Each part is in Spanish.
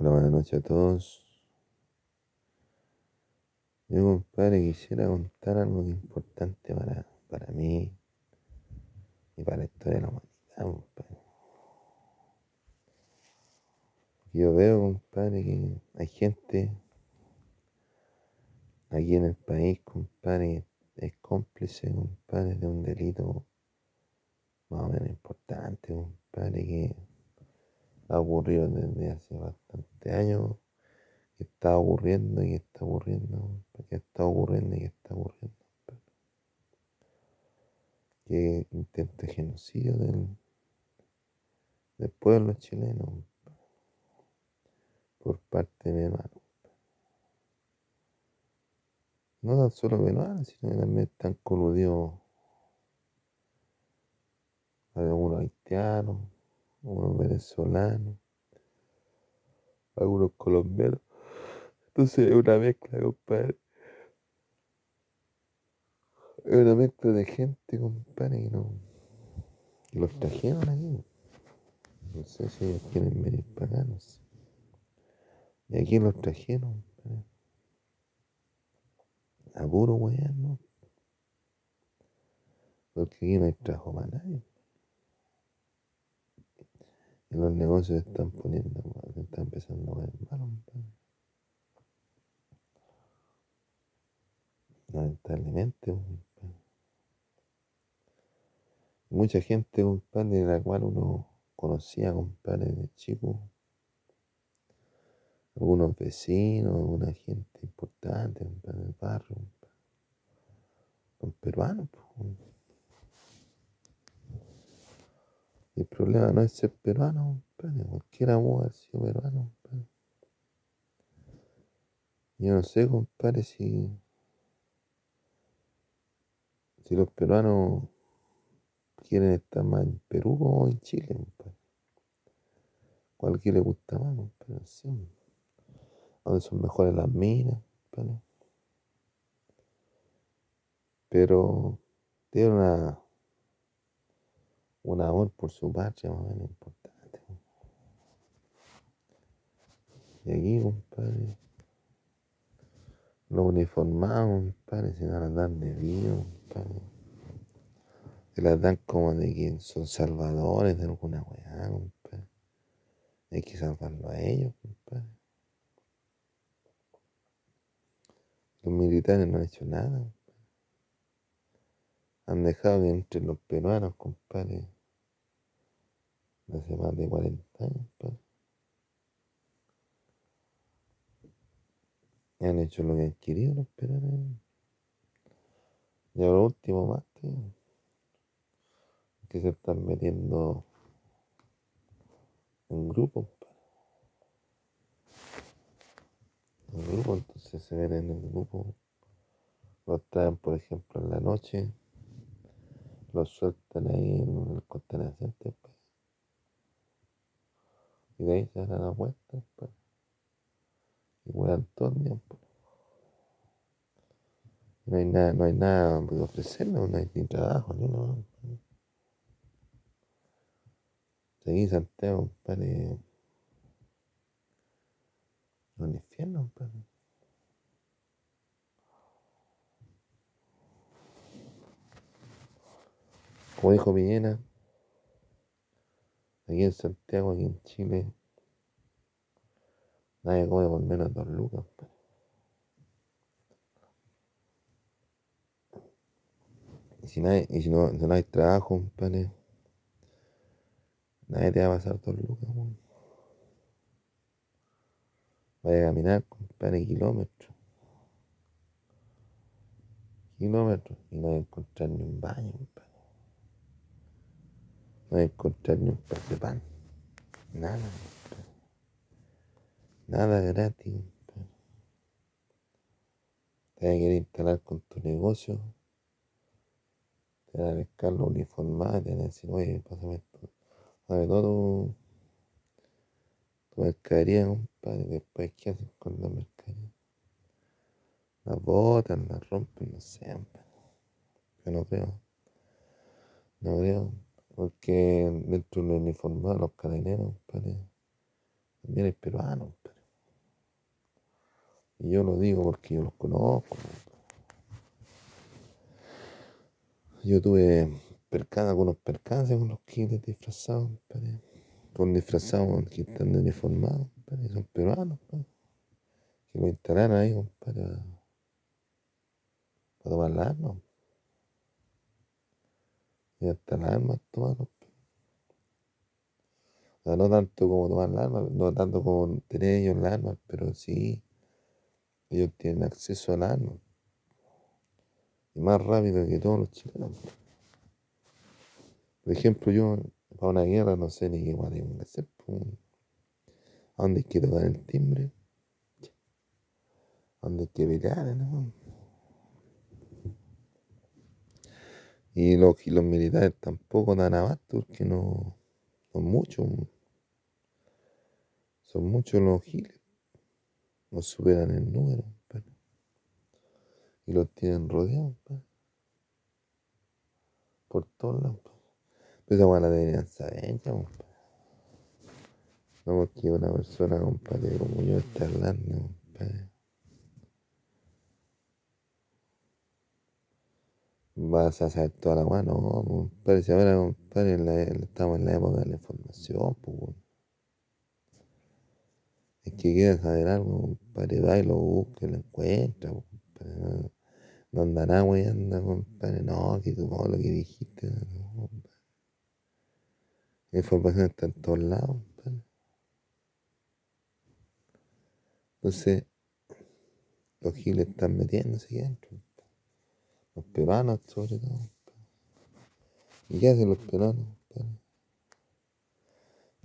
Hola, buenas noches a todos. Yo, compadre, quisiera contar algo importante para, para mí y para la historia de la humanidad, compadre. Yo veo, compadre, que hay gente aquí en el país, compadre, es cómplice, compadre, de un delito más o menos importante, compadre, que ha ocurrido desde hace bastante años que está ocurriendo y está ocurriendo, que está ocurriendo y que está ocurriendo. Que intenta genocidio del, del pueblo chileno por parte de peruano. No tan solo peruano, sino que también están coludidos algunos haitianos, algunos venezolanos, algunos colombianos. Entonces es una mezcla, compadre. Es una mezcla de gente, compadre, que no. los trajeron aquí. No sé si ellos quieren venir para no sé. Y aquí los trajeron, compadre. A puro weón, ¿no? Porque aquí no hay trabajo para nadie. Y los negocios están poniendo, se están empezando a ver mal, compadre. lamentablemente. Mucha gente, compadre, de la cual uno conocía, compadre, de chico. Algunos vecinos, alguna gente importante, compadre, del barrio. Son peruanos. El problema no es ser peruano, compadre. Cualquiera haber sido peruano. Yo no sé, compadre, si si los peruanos quieren estar más en Perú o en Chile, compadre. Le gusta más, compadre. Sí. Donde son mejores las minas, compadre. Pero tiene una, un amor por su patria más o menos importante. Y aquí, compadre, los uniformados, compadre, se van a dar de vivo, compadre. Se las dan como de que son salvadores de alguna weá, compadre. Hay que salvarlo a ellos, compadre. Los militares no han hecho nada, compadre. Han dejado que entre los peruanos, compadre, hace más de 40 años. Y han hecho lo que han querido los peruanos. Y ahora último más, tío. Que se están metiendo en grupos. En grupos, entonces se ven en el grupo. Los traen, por ejemplo, en la noche. Los sueltan ahí en el contenacente. Pues. Y de ahí se dan la vuelta. Pues. Y juegan todo el. Pues. No hay nada, no hay nada que ofrecerles, no hay trabajo, ni nada. Seguí Santiago, compadre. Un infierno, compadre. Como dijo Villena, aquí en Santiago, aquí en Chile, nadie come por menos dos lucas, compadre. Y si, nadie, y si no, no hay trabajo, compadre, nadie te va a pasar dos lucas, weón. Vaya a caminar, compadre, kilómetros. Kilómetros. Y no vas a encontrar ni un baño, compadre. No encontrar ni un par de pan. Nada. Nada gratis. Te vas a querer instalar con tu negocio. Te van a pescar los uniformados, te van a decir, oye, pásame esto. Pásame todo tu, mercadería, compadre. Después, ¿qué hacen con la mercadería? La botan, la rompen, no sé. Yo no creo. No creo. Porque dentro de los uniformados, los carabineros, compadre, también hay peruanos. Y yo lo digo porque yo los conozco. Yo tuve algunos percances con los giles disfrazados, con disfrazados que están uniformados, son peruanos, que lo instalaron ahí, para, para tomar las armas. Y hasta las armas tomaron. O sea, no tanto como tomar las armas, no tanto como tener ellos las armas, pero sí, ellos tienen acceso al arma. Y más rápido que todos los chilenos. Por ejemplo, yo para una guerra no sé ni qué más tengo que hacer. ¿A dónde que tocar el timbre? ¿A dónde hay que pelear? Y los, los militares tampoco dan abasto porque no son muchos. Son muchos los giles. Nos superan el número. Y los tienen rodeados. Por todos lados. Pero esa buena deberían saber, ya. No porque una persona, compadre, como yo está hablando, compadre. Vas a saber toda la mano, no, compadre. Si ahora, compadre, estamos en la época de la información, pues. Es que quiera saber algo, compadre, va y lo busca y lo encuentra, compadre. No anda nada, güey, anda, compadre. No, que tú, lo que dijiste, no, la información está en todos lados. Entonces, los giles están metiéndose aquí adentro. Los peruanos, sobre todo. ¿Y qué hacen los peruanos?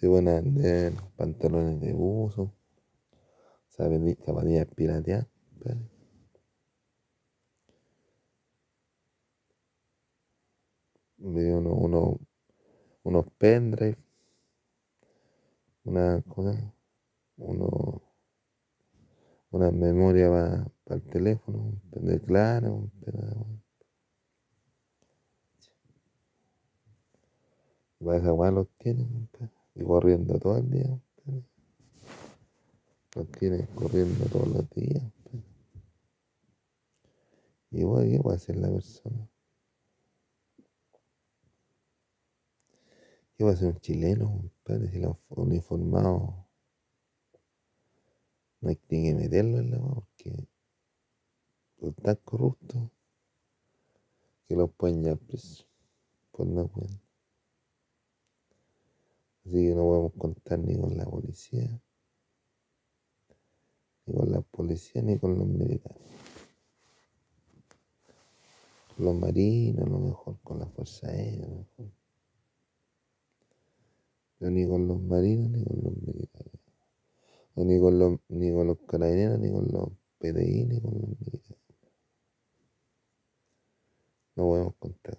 Se van a vender pantalones de buzo, zapatillas pirateadas. Uno, uno, unos pendrive, una cosa, uno, una memoria para el teléfono, un pendrive claro, un pendrive. Para esa los tienen, y corriendo todo el día, los tienen corriendo todos los días. Y bueno, ¿qué va a hacer la persona? ¿Qué va a ser un chileno, padre? Si lo uniformado no hay que meterlo en la mano porque son tan corruptos que los pueden ya presos por no pueden. Así que no podemos contar ni con la policía, ni con la policía, ni con los militares. Con los marinos, a lo mejor, con la fuerza aérea, a lo mejor. Pero ni con los marinos ni con los militares. Ni con los, ni con los carabineros, ni con los PDI, ni con los militares. No podemos contar.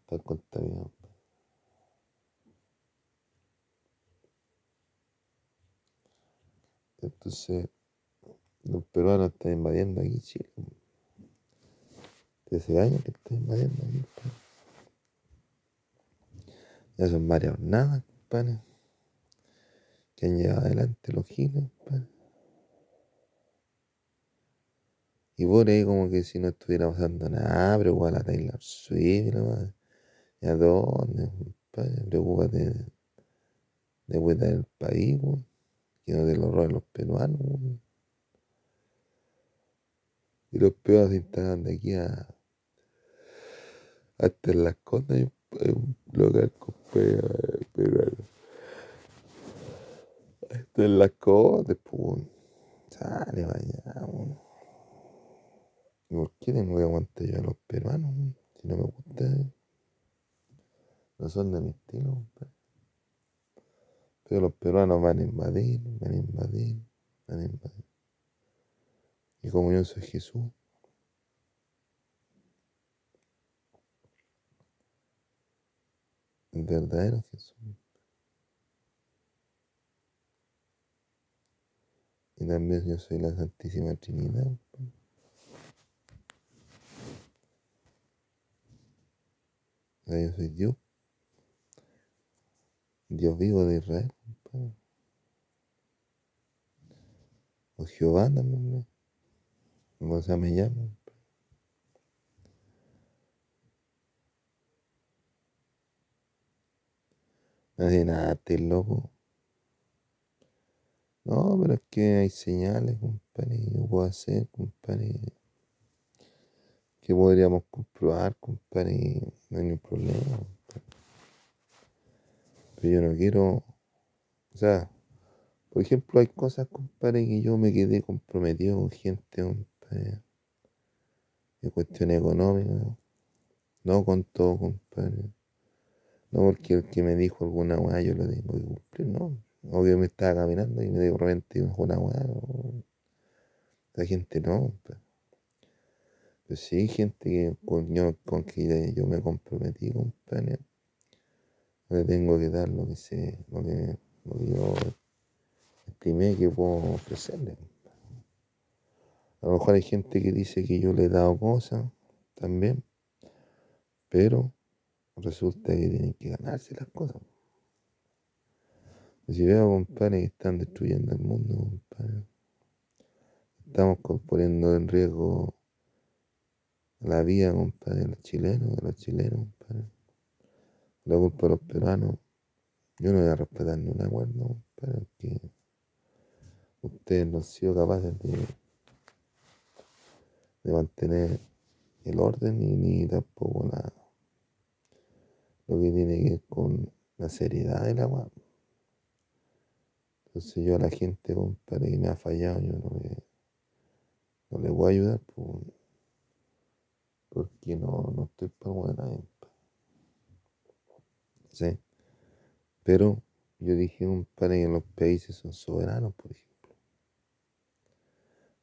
Está contaminado. Entonces, los peruanos están invadiendo aquí Chile. Desde años que están invadiendo aquí. Ya son varias nada, compadre. Que han llevado adelante los giles. Y por ahí como que si no estuviera pasando nada, pero igual a Taylor Swift, la ¿Y a dónde, compadre? Preocúpate de, de cuidar el país, weón. Que no te lo roben los peruanos. Y los peores se instalan de aquí a hasta las costas hay un lugar con pero Esto es la cosa, pues. Sale, vaya. ¿Por qué tengo que aguantar yo a los peruanos? Si no me gusta. No son de mi estilo, Pero los peruanos van a invadir, van a invadir, van a invadir. Y como yo soy Jesús, el verdadero Jesús. Y también yo soy la Santísima Trinidad. Yo soy Dios. Dios vivo de Israel. O Jehová también. O sea, me llama. No nada, este loco. No, pero es que hay señales, compadre, que yo puedo hacer, compadre, que podríamos comprobar, compadre, no hay ningún problema, compadre. Pero yo no quiero, o sea, por ejemplo, hay cosas, compadre, que yo me quedé comprometido con gente, compadre, de cuestiones económicas, no con todo, compadre. No porque el que me dijo alguna weá yo lo tengo que cumplir, no. O que me estaba caminando y me de repente dijo una weá. La gente no. Pero, pero sí hay gente que con, yo, con que yo me comprometí, compadre. Le tengo que dar lo que sé, lo que, lo que yo estimé que puedo ofrecerle. A lo mejor hay gente que dice que yo le he dado cosas también, pero resulta que tienen que ganarse las cosas. Si veo, compadre, que están destruyendo el mundo, compadre, estamos poniendo en riesgo la vida, compadre, de los chilenos, de los chilenos, compadre. La culpa de los peruanos. Yo no voy a respetar ni un acuerdo, compadre, porque ustedes no han sido capaces de, mantener el orden ni, ni tampoco lo que tiene que ver con la seriedad del agua. Entonces yo a la gente, compadre, que me ha fallado, yo no le, no le voy a ayudar, pues, porque no, no estoy para de nadie. ¿Sí? Pero yo dije, compadre, que los países son soberanos, por ejemplo.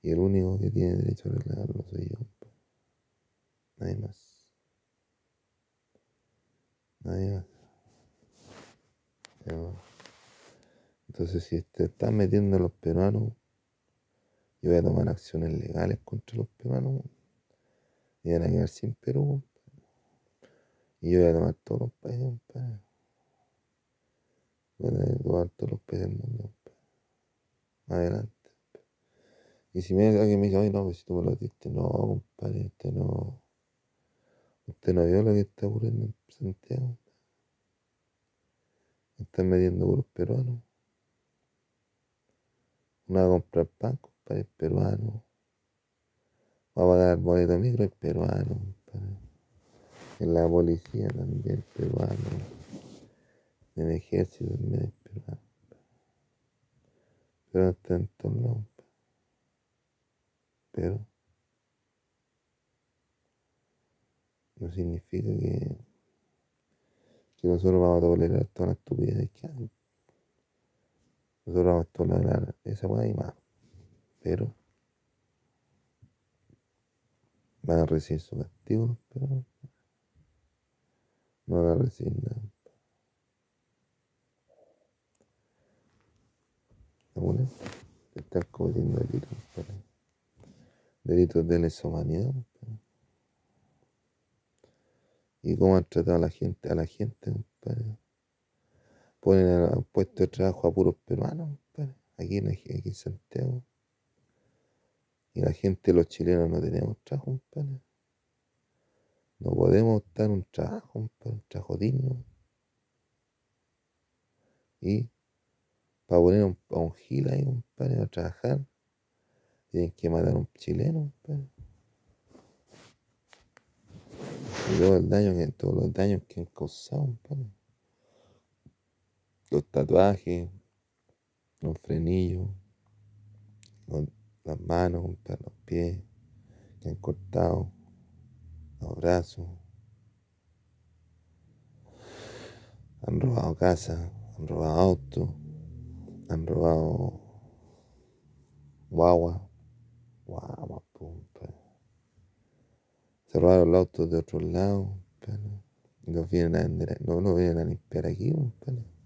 Y el único que tiene derecho a arreglarlo soy yo, compadre. Nadie más. Nadie más. Pero, entonces, si te están metiendo a los peruanos, yo voy a tomar acciones legales contra los peruanos. Y van a quedar sin Perú. Y yo voy a tomar todos los países, compadre. Voy a tomar todos los países del mundo. Adelante. Y si me alguien me dice, ay no, pues si tú me lo diste, no, compadre, usted no. Usted no vio lo que está ocurriendo en Santiago. Están metiendo puros peruanos. Uno va a comprar pan, compadre, es peruano. Va a pagar boleto micro, es peruano, compadre. En la policía también, peruano. En el ejército también es peruano. Pero no está en todos. Pero no significa que, que nosotros vamos a tolerar toda la estupidez que hay. Nosotros vamos a tolerar esa weá y más. Pero van a recibir su castigo, pero no van a recibir nada. Algunos están cometiendo delitos, delitos de lesa humanidad. Y cómo han tratado a la gente, a la gente. Ponen a puesto de trabajo a puros peruanos, aquí en, Santiago. Y la gente, los chilenos, no tenemos trabajo, compadre. No podemos optar un trabajo, un trabajo digno. Y para poner un, a un gil ahí, compadre, a trabajar, tienen que matar a un chileno. Y todo el todos los daños que han causado, compadre. Los tatuajes, los frenillos, los- las manos, los pies que han cortado, los brazos. Han robado casas, han robado autos, han robado guagua, guagua, compadre. Se robaron los autos de otros lados. Y los vienen a vender, no vienen a limpiar aquí, compadre.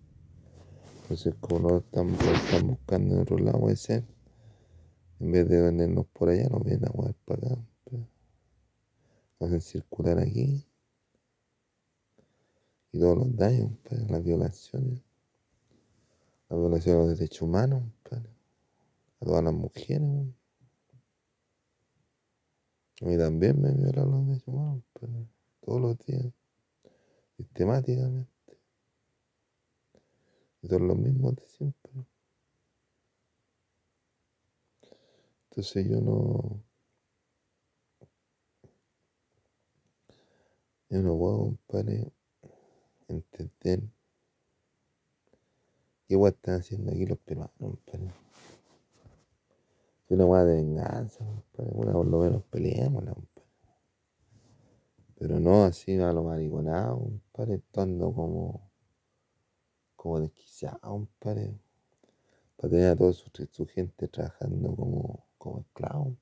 Como no están, lo están buscando en otro lado, puede ser, en vez de vendernos por allá, nos vienen a mover para acá. hacen circular aquí. Y todos los daños, las violaciones, la violación de los derechos humanos. A todas las mujeres. A mí también me violan los derechos humanos. Todos los días. Sistemáticamente. Y son los mismos de siempre. Entonces yo no. Yo no puedo, compadre, entender qué guay están haciendo aquí los peruanos, compadre. Es una guay de venganza, compadre. Una por lo menos peleemos, compadre. Pero no así a lo mariconado, compadre, estando como, como desquiciado, compadre. Para tener a toda su, su gente trabajando como, como esclavos.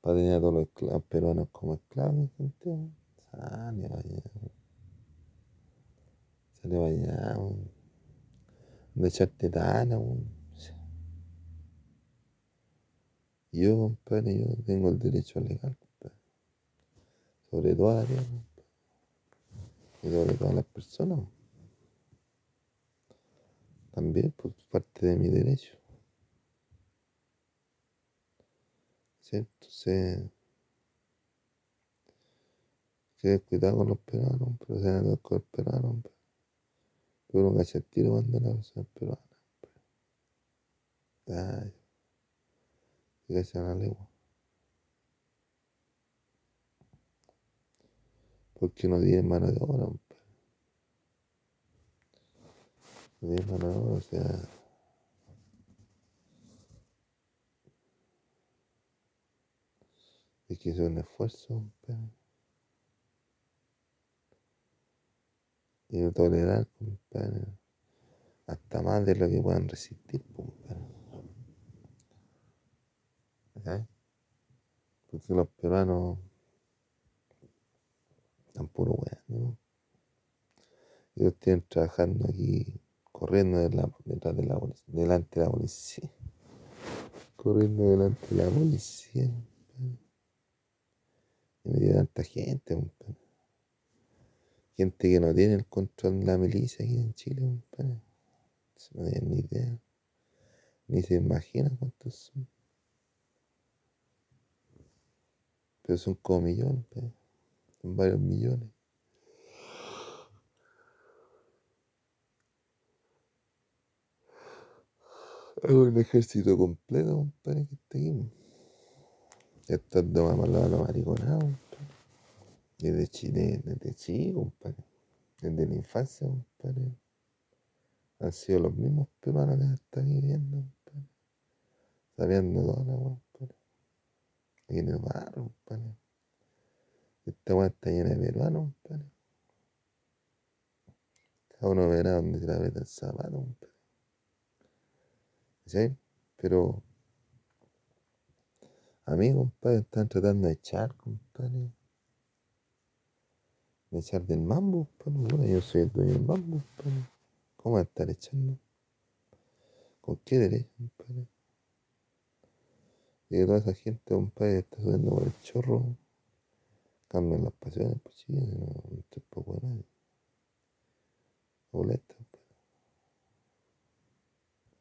Para tener a todos los peruanos como esclavos, gente. Sale vaya. Sale vaya, de echarte tana, Yo, compadre, yo tengo el derecho legal, compadre. Sobre toda la tierra, Y sobre todas las personas. También, por parte de mi derecho. ¿Cierto? Entonces, que cuidado con los peruanos, pero se han con los peruanos, uno cacha el tiro cuando la persona peruana. Ay, que cacha la lengua. Porque no tiene mano de obra, No tiene mano de o sea. Hay que hacer un esfuerzo, pero. y no tolerar, compadre, hasta más de lo que puedan resistir, compadre. ¿Sabes? Porque los peruanos están puro weón, ¿no? Ellos tienen trabajando aquí, corriendo detrás de la delante de la policía. Corriendo delante de la policía. Y me dio tanta gente. Gente que no tiene el control de la milicia aquí en Chile, compadre. No tienen ni idea. Ni se imaginan cuántos son. Pero son como millones, Son varios millones. Es un ejército completo, compadre, que está aquí. Estos dos los mariconados, desde Chile, desde chico, compadre. Desde la infancia, compadre. Han sido los mismos peruanos que están viviendo, compadre. Sabiendo toda la compadre. Aquí en el barro, compadre. Esta weá está llena de peruanos, compadre. Cada uno verá donde se la mete el zapato, compadre. ¿Sí? Pero a mí, compadre, están tratando de echar, compadre echar del mambo, pues, bueno, yo soy el dueño del mambo, pues, ¿cómo va a estar echando? ¿Con qué derecho, compadre? Y toda esa gente, compadre, está subiendo por el chorro, cambian las pasiones, pues sí, no, no estoy poco de nadie. Boleta, compadre.